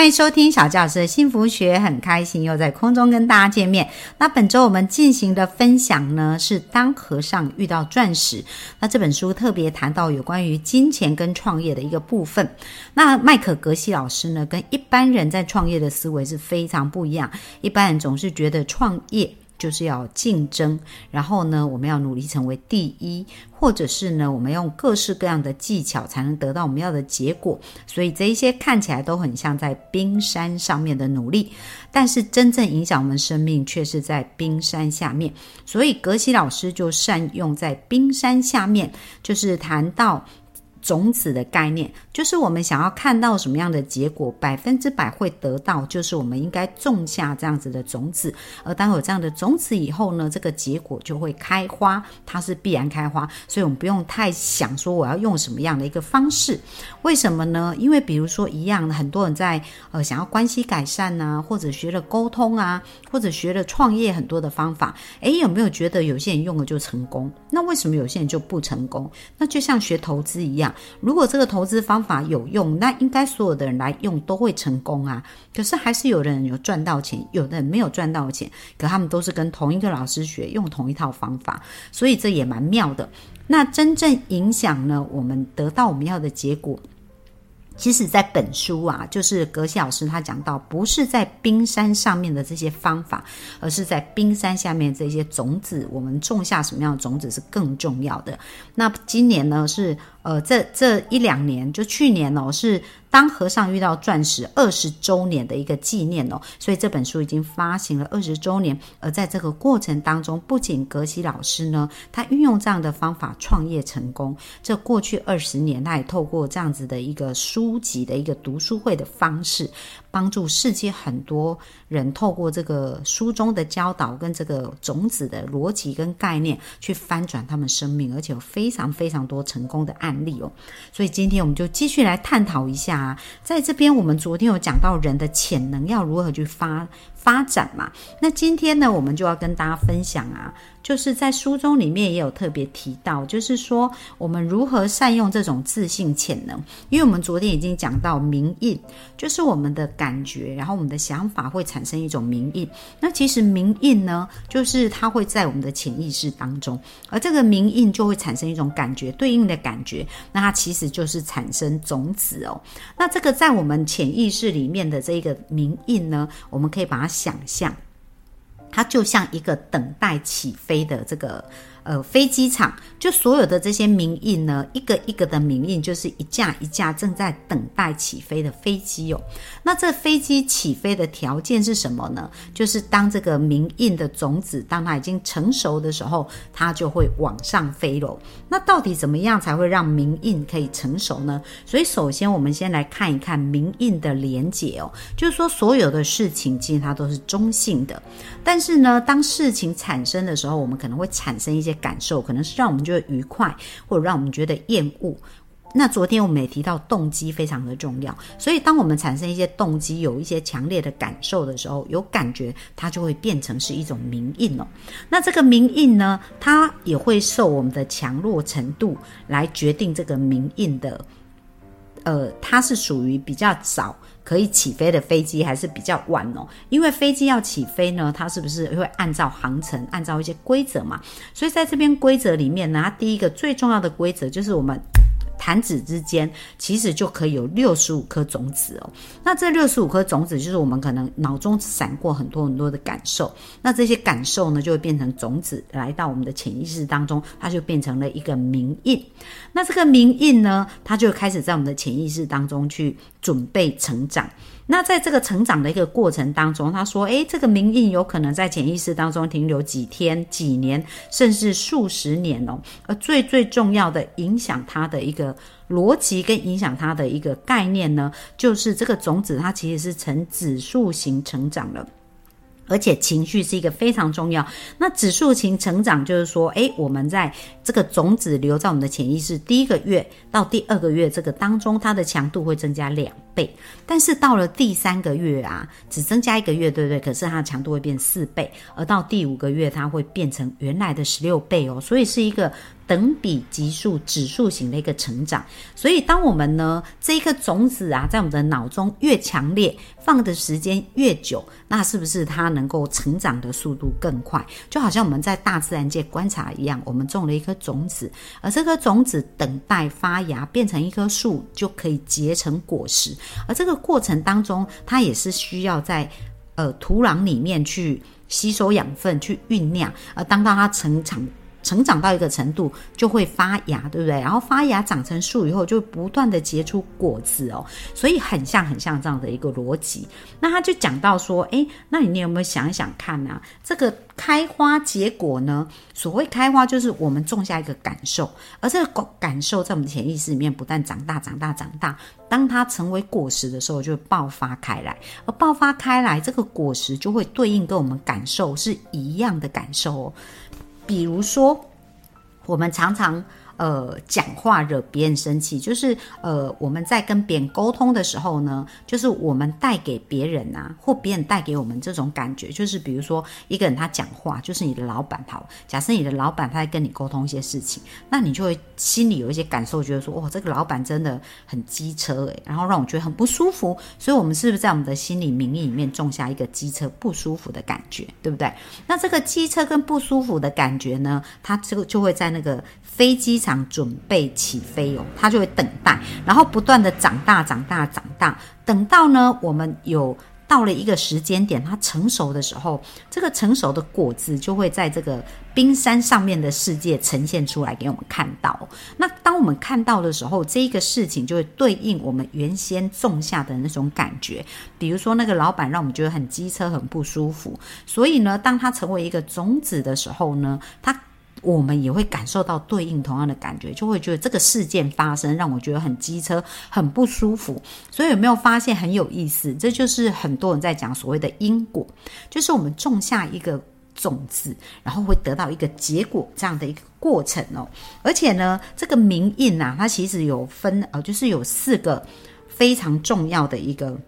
欢迎收听小教师的幸福学，很开心又在空中跟大家见面。那本周我们进行的分享呢，是当和尚遇到钻石。那这本书特别谈到有关于金钱跟创业的一个部分。那麦克格西老师呢，跟一般人在创业的思维是非常不一样。一般人总是觉得创业。就是要竞争，然后呢，我们要努力成为第一，或者是呢，我们用各式各样的技巧才能得到我们要的结果。所以这一些看起来都很像在冰山上面的努力，但是真正影响我们生命却是在冰山下面。所以格西老师就善用在冰山下面，就是谈到。种子的概念，就是我们想要看到什么样的结果，百分之百会得到，就是我们应该种下这样子的种子。而当有这样的种子以后呢，这个结果就会开花，它是必然开花。所以我们不用太想说我要用什么样的一个方式。为什么呢？因为比如说一样，很多人在呃想要关系改善呐，或者学了沟通啊，或者学了创业很多的方法，诶，有没有觉得有些人用了就成功？那为什么有些人就不成功？那就像学投资一样。如果这个投资方法有用，那应该所有的人来用都会成功啊。可是还是有的人有赚到钱，有的人没有赚到钱，可他们都是跟同一个老师学，用同一套方法，所以这也蛮妙的。那真正影响呢，我们得到我们要的结果。其实，在本书啊，就是格西老师他讲到，不是在冰山上面的这些方法，而是在冰山下面这些种子，我们种下什么样的种子是更重要的。那今年呢，是呃，这这一两年，就去年哦，是。当和尚遇到钻石二十周年的一个纪念哦，所以这本书已经发行了二十周年。而在这个过程当中，不仅格西老师呢，他运用这样的方法创业成功。这过去二十年，他也透过这样子的一个书籍的一个读书会的方式。帮助世界很多人透过这个书中的教导跟这个种子的逻辑跟概念去翻转他们生命，而且有非常非常多成功的案例哦。所以今天我们就继续来探讨一下啊，在这边我们昨天有讲到人的潜能要如何去发发展嘛，那今天呢，我们就要跟大家分享啊。就是在书中里面也有特别提到，就是说我们如何善用这种自信潜能。因为我们昨天已经讲到名印，就是我们的感觉，然后我们的想法会产生一种名印。那其实名印呢，就是它会在我们的潜意识当中，而这个名印就会产生一种感觉，对应的感觉，那它其实就是产生种子哦。那这个在我们潜意识里面的这一个名印呢，我们可以把它想象。它就像一个等待起飞的这个。呃，飞机场就所有的这些名印呢，一个一个的名印，就是一架一架正在等待起飞的飞机哦。那这飞机起飞的条件是什么呢？就是当这个名印的种子，当它已经成熟的时候，它就会往上飞喽。那到底怎么样才会让名印可以成熟呢？所以首先我们先来看一看名印的连结哦，就是说所有的事情其实它都是中性的，但是呢，当事情产生的时候，我们可能会产生一些。感受可能是让我们觉得愉快，或者让我们觉得厌恶。那昨天我们也提到动机非常的重要，所以当我们产生一些动机，有一些强烈的感受的时候，有感觉，它就会变成是一种明印哦。那这个明印呢，它也会受我们的强弱程度来决定这个明印的。呃，它是属于比较早。可以起飞的飞机还是比较晚哦，因为飞机要起飞呢，它是不是会按照航程、按照一些规则嘛？所以在这边规则里面呢，它第一个最重要的规则就是我们。弹指之间，其实就可以有六十五颗种子哦。那这六十五颗种子，就是我们可能脑中闪过很多很多的感受。那这些感受呢，就会变成种子，来到我们的潜意识当中，它就变成了一个名印。那这个名印呢，它就开始在我们的潜意识当中去准备成长。那在这个成长的一个过程当中，他说：“诶，这个名印有可能在潜意识当中停留几天、几年，甚至数十年哦。而最最重要的影响它的一个逻辑跟影响它的一个概念呢，就是这个种子它其实是呈指数型成长的。”而且情绪是一个非常重要。那指数型成长就是说，诶，我们在这个种子留在我们的潜意识第一个月到第二个月这个当中，它的强度会增加两倍。但是到了第三个月啊，只增加一个月，对不对？可是它的强度会变四倍，而到第五个月，它会变成原来的十六倍哦。所以是一个。等比级数指数型的一个成长，所以当我们呢这一颗种子啊，在我们的脑中越强烈，放的时间越久，那是不是它能够成长的速度更快？就好像我们在大自然界观察一样，我们种了一颗种子，而这颗种子等待发芽变成一棵树，就可以结成果实。而这个过程当中，它也是需要在呃土壤里面去吸收养分，去酝酿，而当到它成长。成长到一个程度就会发芽，对不对？然后发芽长成树以后，就不断的结出果子哦，所以很像很像这样的一个逻辑。那他就讲到说，诶，那你有没有想一想看呢？这个开花结果呢？所谓开花，就是我们种下一个感受，而这个感受在我们的潜意识里面不断长大、长大、长大。当它成为果实的时候，就会爆发开来，而爆发开来，这个果实就会对应跟我们感受是一样的感受哦。比如说，我们常常。呃，讲话惹别人生气，就是呃，我们在跟别人沟通的时候呢，就是我们带给别人啊，或别人带给我们这种感觉，就是比如说一个人他讲话，就是你的老板好，假设你的老板他在跟你沟通一些事情，那你就会心里有一些感受，觉得说，哇，这个老板真的很机车诶，然后让我觉得很不舒服，所以我们是不是在我们的心理名义里面种下一个机车不舒服的感觉，对不对？那这个机车跟不舒服的感觉呢，它这个就会在那个飞机场。准备起飞哦，它就会等待，然后不断的长大、长大、长大，等到呢，我们有到了一个时间点，它成熟的时候，这个成熟的果子就会在这个冰山上面的世界呈现出来给我们看到。那当我们看到的时候，这一个事情就会对应我们原先种下的那种感觉。比如说，那个老板让我们觉得很机车、很不舒服，所以呢，当它成为一个种子的时候呢，它。我们也会感受到对应同样的感觉，就会觉得这个事件发生让我觉得很机车、很不舒服。所以有没有发现很有意思？这就是很多人在讲所谓的因果，就是我们种下一个种子，然后会得到一个结果这样的一个过程哦。而且呢，这个名印啊，它其实有分呃，就是有四个非常重要的一个。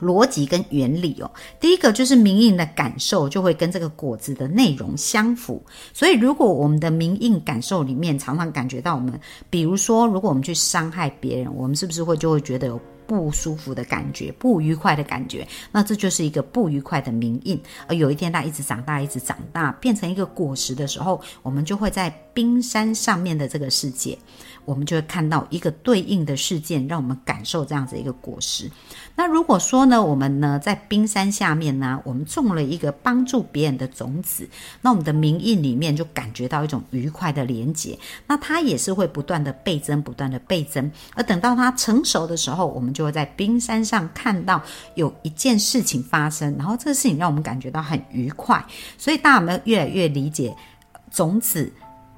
逻辑跟原理哦，第一个就是明印的感受就会跟这个果子的内容相符，所以如果我们的明印感受里面常常感觉到我们，比如说如果我们去伤害别人，我们是不是会就会觉得有不舒服的感觉、不愉快的感觉？那这就是一个不愉快的名印。而有一天它一直长大，一直长大，变成一个果实的时候，我们就会在冰山上面的这个世界。我们就会看到一个对应的事件，让我们感受这样子一个果实。那如果说呢，我们呢在冰山下面呢，我们种了一个帮助别人的种子，那我们的名印里面就感觉到一种愉快的连结。那它也是会不断的倍增，不断的倍增。而等到它成熟的时候，我们就会在冰山上看到有一件事情发生，然后这个事情让我们感觉到很愉快。所以大家有没有越来越理解种子？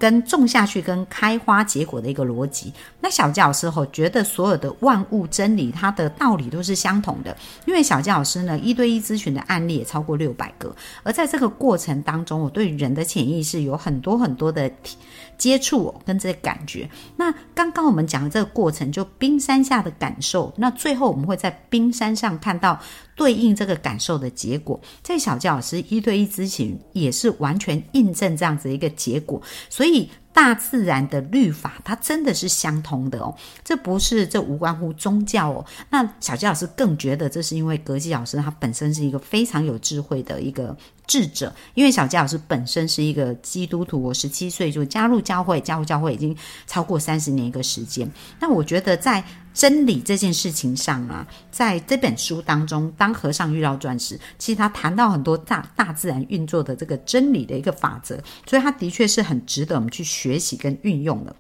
跟种下去跟开花结果的一个逻辑，那小教老师吼觉得所有的万物真理，它的道理都是相同的。因为小教老师呢，一对一咨询的案例也超过六百个，而在这个过程当中，我对人的潜意识有很多很多的接触跟这个感觉。那刚刚我们讲的这个过程，就冰山下的感受，那最后我们会在冰山上看到。对应这个感受的结果，在小教老师一对一咨询也是完全印证这样子一个结果，所以大自然的律法它真的是相通的哦，这不是这无关乎宗教哦。那小教老师更觉得这是因为格基老师他本身是一个非常有智慧的一个。智者，因为小佳老师本身是一个基督徒，我十七岁就加入教会，加入教会已经超过三十年一个时间。那我觉得在真理这件事情上啊，在这本书当中，当和尚遇到钻石，其实他谈到很多大大自然运作的这个真理的一个法则，所以他的确是很值得我们去学习跟运用的。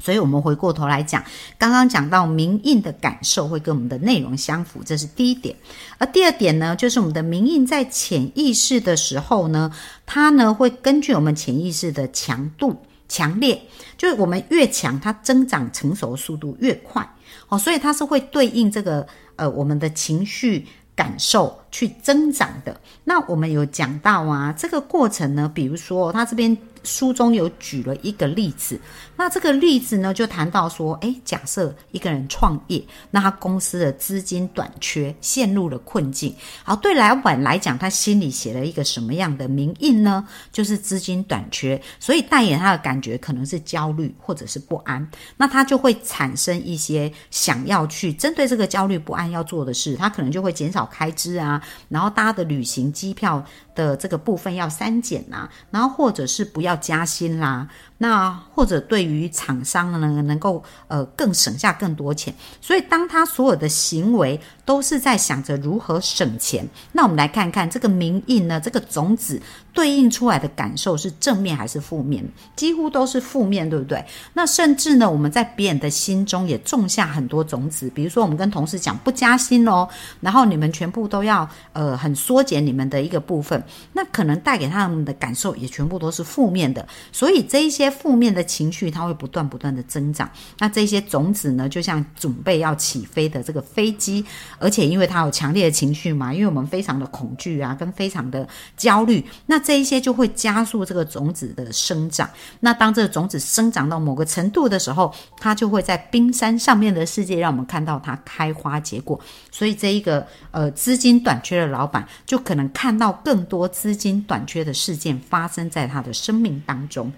所以，我们回过头来讲，刚刚讲到明印的感受会跟我们的内容相符，这是第一点。而第二点呢，就是我们的明印在潜意识的时候呢，它呢会根据我们潜意识的强度、强烈，就是我们越强，它增长成熟速度越快。哦，所以它是会对应这个呃我们的情绪感受去增长的。那我们有讲到啊，这个过程呢，比如说他这边。书中有举了一个例子，那这个例子呢，就谈到说，诶，假设一个人创业，那他公司的资金短缺，陷入了困境。好，对老板来讲，他心里写了一个什么样的名印呢？就是资金短缺，所以代言他的感觉可能是焦虑或者是不安。那他就会产生一些想要去针对这个焦虑不安要做的事，他可能就会减少开支啊，然后搭的旅行机票。的这个部分要删减呐，然后或者是不要加薪啦。那或者对于厂商呢，能够呃更省下更多钱，所以当他所有的行为都是在想着如何省钱，那我们来看看这个名印呢，这个种子对应出来的感受是正面还是负面？几乎都是负面，对不对？那甚至呢，我们在别人的心中也种下很多种子，比如说我们跟同事讲不加薪哦，然后你们全部都要呃很缩减你们的一个部分，那可能带给他们的感受也全部都是负面的，所以这一些。负面的情绪，它会不断不断的增长。那这些种子呢，就像准备要起飞的这个飞机，而且因为它有强烈的情绪嘛，因为我们非常的恐惧啊，跟非常的焦虑，那这一些就会加速这个种子的生长。那当这个种子生长到某个程度的时候，它就会在冰山上面的世界，让我们看到它开花结果。所以这一个呃资金短缺的老板，就可能看到更多资金短缺的事件发生在他的生命当中。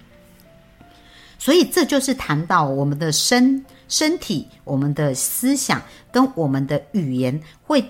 所以这就是谈到我们的身身体、我们的思想跟我们的语言，会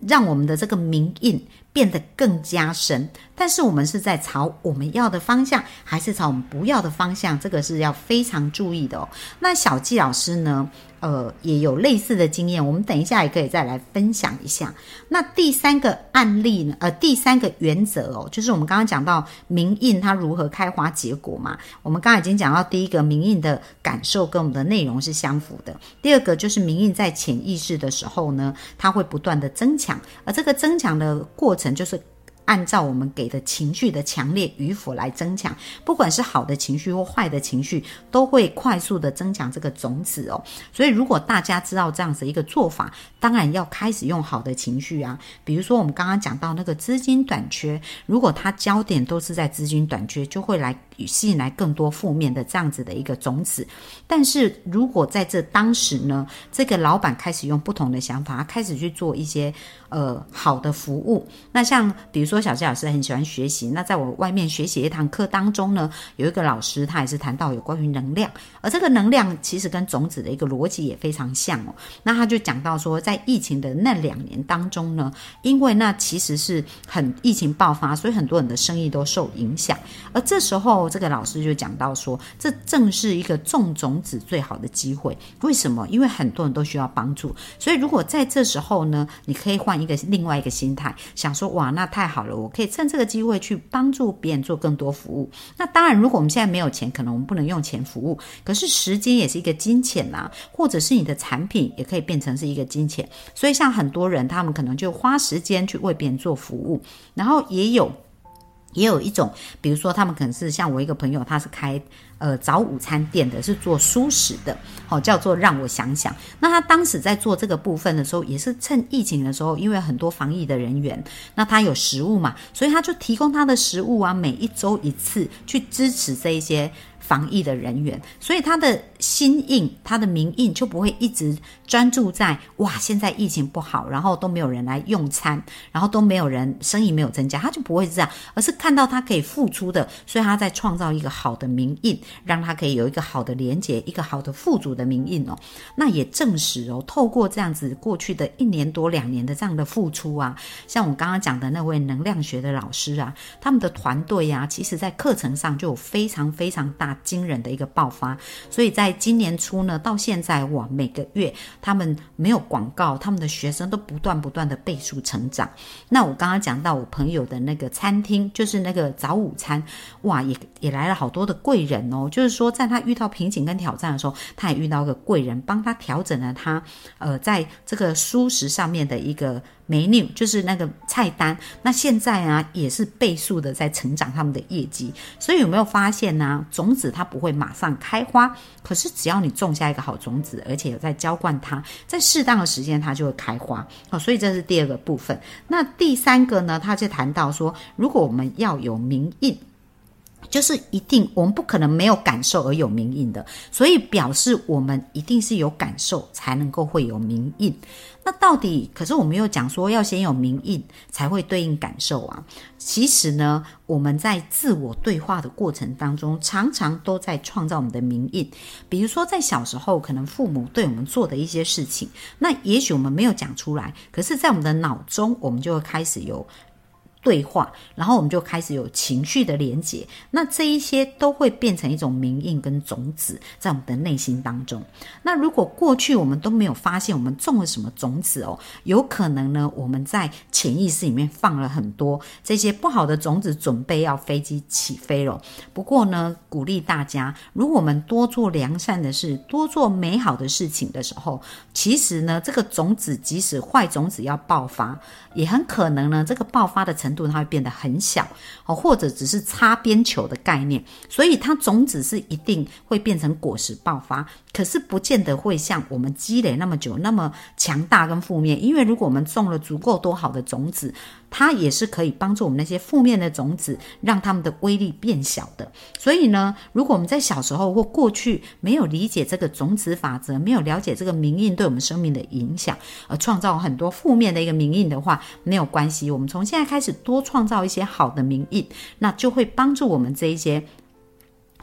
让我们的这个名印变得更加深。但是我们是在朝我们要的方向，还是朝我们不要的方向？这个是要非常注意的哦。那小纪老师呢？呃，也有类似的经验，我们等一下也可以再来分享一下。那第三个案例呢？呃，第三个原则哦，就是我们刚刚讲到明印它如何开花结果嘛。我们刚刚已经讲到第一个明印的感受跟我们的内容是相符的。第二个就是明印在潜意识的时候呢，它会不断的增强，而这个增强的过程程就是。按照我们给的情绪的强烈与否来增强，不管是好的情绪或坏的情绪，都会快速的增强这个种子哦。所以，如果大家知道这样子一个做法，当然要开始用好的情绪啊。比如说，我们刚刚讲到那个资金短缺，如果它焦点都是在资金短缺，就会来吸引来更多负面的这样子的一个种子。但是如果在这当时呢，这个老板开始用不同的想法，开始去做一些呃好的服务，那像比如说。小谢老师很喜欢学习。那在我外面学习一堂课当中呢，有一个老师他也是谈到有关于能量，而这个能量其实跟种子的一个逻辑也非常像哦。那他就讲到说，在疫情的那两年当中呢，因为那其实是很疫情爆发，所以很多人的生意都受影响。而这时候，这个老师就讲到说，这正是一个种种子最好的机会。为什么？因为很多人都需要帮助，所以如果在这时候呢，你可以换一个另外一个心态，想说哇，那太好我可以趁这个机会去帮助别人做更多服务。那当然，如果我们现在没有钱，可能我们不能用钱服务。可是时间也是一个金钱呐，或者是你的产品也可以变成是一个金钱。所以像很多人，他们可能就花时间去为别人做服务，然后也有。也有一种，比如说他们可能是像我一个朋友，他是开呃早午餐店的，是做素食的，好叫做让我想想。那他当时在做这个部分的时候，也是趁疫情的时候，因为很多防疫的人员，那他有食物嘛，所以他就提供他的食物啊，每一周一次去支持这一些。防疫的人员，所以他的心印，他的名印就不会一直专注在哇，现在疫情不好，然后都没有人来用餐，然后都没有人生意没有增加，他就不会这样，而是看到他可以付出的，所以他在创造一个好的名印，让他可以有一个好的连接，一个好的富足的名印哦。那也证实哦，透过这样子过去的一年多两年的这样的付出啊，像我刚刚讲的那位能量学的老师啊，他们的团队呀，其实在课程上就有非常非常大。惊人的一个爆发，所以在今年初呢，到现在哇，每个月他们没有广告，他们的学生都不断不断的倍数成长。那我刚刚讲到我朋友的那个餐厅，就是那个早午餐，哇，也也来了好多的贵人哦。就是说在他遇到瓶颈跟挑战的时候，他也遇到个贵人，帮他调整了他呃在这个蔬食上面的一个。menu 就是那个菜单，那现在啊也是倍数的在成长他们的业绩，所以有没有发现呢？种子它不会马上开花，可是只要你种下一个好种子，而且有在浇灌它，在适当的时间它就会开花。好，所以这是第二个部分。那第三个呢？他就谈到说，如果我们要有名印。就是一定，我们不可能没有感受而有名印的，所以表示我们一定是有感受才能够会有名印。那到底，可是我们又讲说要先有名印才会对应感受啊。其实呢，我们在自我对话的过程当中，常常都在创造我们的名印。比如说在小时候，可能父母对我们做的一些事情，那也许我们没有讲出来，可是在我们的脑中，我们就会开始有。对话，然后我们就开始有情绪的连接，那这一些都会变成一种名印跟种子在我们的内心当中。那如果过去我们都没有发现我们种了什么种子哦，有可能呢我们在潜意识里面放了很多这些不好的种子，准备要飞机起飞了。不过呢，鼓励大家，如果我们多做良善的事，多做美好的事情的时候，其实呢，这个种子即使坏种子要爆发，也很可能呢，这个爆发的度它会变得很小哦，或者只是擦边球的概念，所以它种子是一定会变成果实爆发，可是不见得会像我们积累那么久那么强大跟负面，因为如果我们种了足够多好的种子。它也是可以帮助我们那些负面的种子，让它们的威力变小的。所以呢，如果我们在小时候或过去没有理解这个种子法则，没有了解这个名印对我们生命的影响，而创造很多负面的一个名印的话，没有关系。我们从现在开始多创造一些好的名印，那就会帮助我们这一些。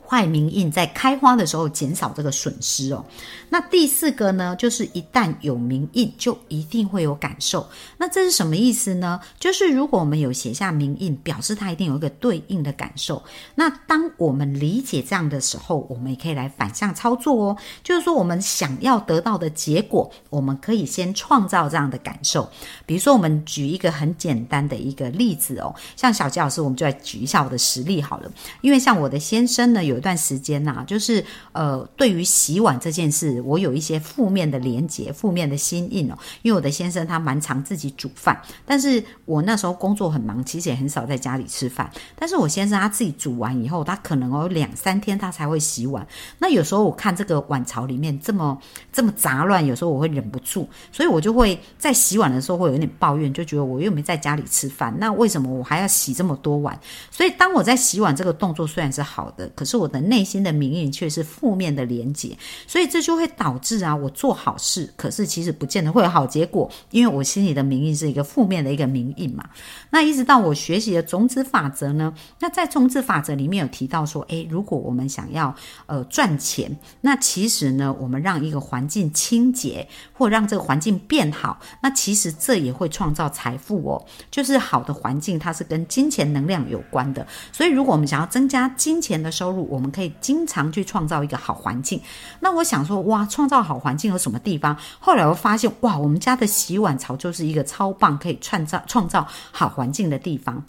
坏名印在开花的时候减少这个损失哦。那第四个呢，就是一旦有名印，就一定会有感受。那这是什么意思呢？就是如果我们有写下名印，表示它一定有一个对应的感受。那当我们理解这样的时候，我们也可以来反向操作哦。就是说，我们想要得到的结果，我们可以先创造这样的感受。比如说，我们举一个很简单的一个例子哦，像小吉老师，我们就来举一下我的实例好了。因为像我的先生呢，有一段时间呐，就是呃，对于洗碗这件事，我有一些负面的连结、负面的心印哦。因为我的先生他蛮常自己煮饭，但是我那时候工作很忙，其实也很少在家里吃饭。但是我先生他自己煮完以后，他可能有两三天他才会洗碗。那有时候我看这个碗槽里面这么这么杂乱，有时候我会忍不住，所以我就会在洗碗的时候会有点抱怨，就觉得我又没在家里吃饭，那为什么我还要洗这么多碗？所以当我在洗碗这个动作虽然是好的，可是我的内心的名印却是负面的连结，所以这就会导致啊，我做好事，可是其实不见得会有好结果，因为我心里的名印是一个负面的一个名印嘛。那一直到我学习的种子法则呢，那在种子法则里面有提到说，诶，如果我们想要呃赚钱，那其实呢，我们让一个环境清洁，或让这个环境变好，那其实这也会创造财富哦。就是好的环境，它是跟金钱能量有关的，所以如果我们想要增加金钱的收入，我我们可以经常去创造一个好环境。那我想说，哇，创造好环境有什么地方？后来我发现，哇，我们家的洗碗槽就是一个超棒可以创造创造好环境的地方。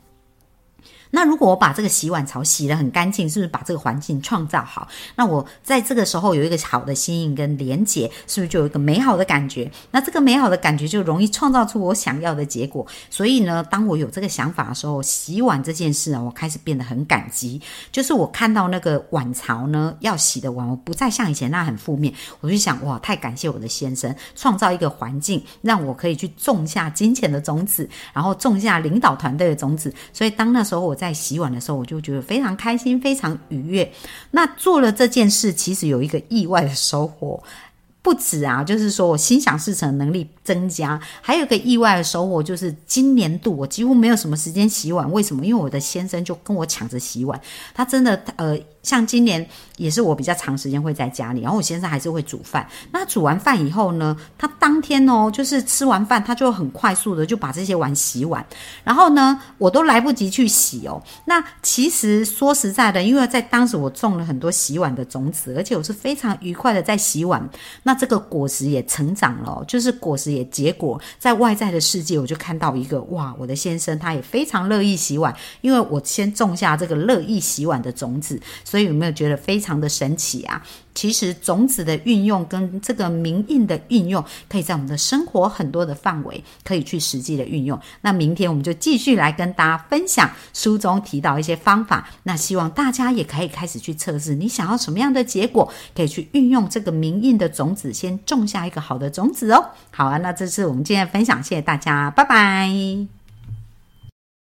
那如果我把这个洗碗槽洗得很干净，是不是把这个环境创造好？那我在这个时候有一个好的心印跟连结，是不是就有一个美好的感觉？那这个美好的感觉就容易创造出我想要的结果。所以呢，当我有这个想法的时候，洗碗这件事啊，我开始变得很感激。就是我看到那个碗槽呢要洗的碗，我不再像以前那很负面，我就想哇，太感谢我的先生创造一个环境，让我可以去种下金钱的种子，然后种下领导团队的种子。所以当那时候我。在洗碗的时候，我就觉得非常开心，非常愉悦。那做了这件事，其实有一个意外的收获，不止啊，就是说我心想事成能力增加，还有一个意外的收获，就是今年度我几乎没有什么时间洗碗。为什么？因为我的先生就跟我抢着洗碗，他真的呃。像今年也是我比较长时间会在家里，然后我先生还是会煮饭。那煮完饭以后呢，他当天哦，就是吃完饭他就很快速的就把这些碗洗完，然后呢，我都来不及去洗哦。那其实说实在的，因为在当时我种了很多洗碗的种子，而且我是非常愉快的在洗碗，那这个果实也成长了，就是果实也结果，在外在的世界我就看到一个哇，我的先生他也非常乐意洗碗，因为我先种下这个乐意洗碗的种子。所以有没有觉得非常的神奇啊？其实种子的运用跟这个名印的运用，可以在我们的生活很多的范围可以去实际的运用。那明天我们就继续来跟大家分享书中提到一些方法。那希望大家也可以开始去测试，你想要什么样的结果，可以去运用这个名印的种子，先种下一个好的种子哦。好啊，那这是我们今天分享，谢谢大家，拜拜。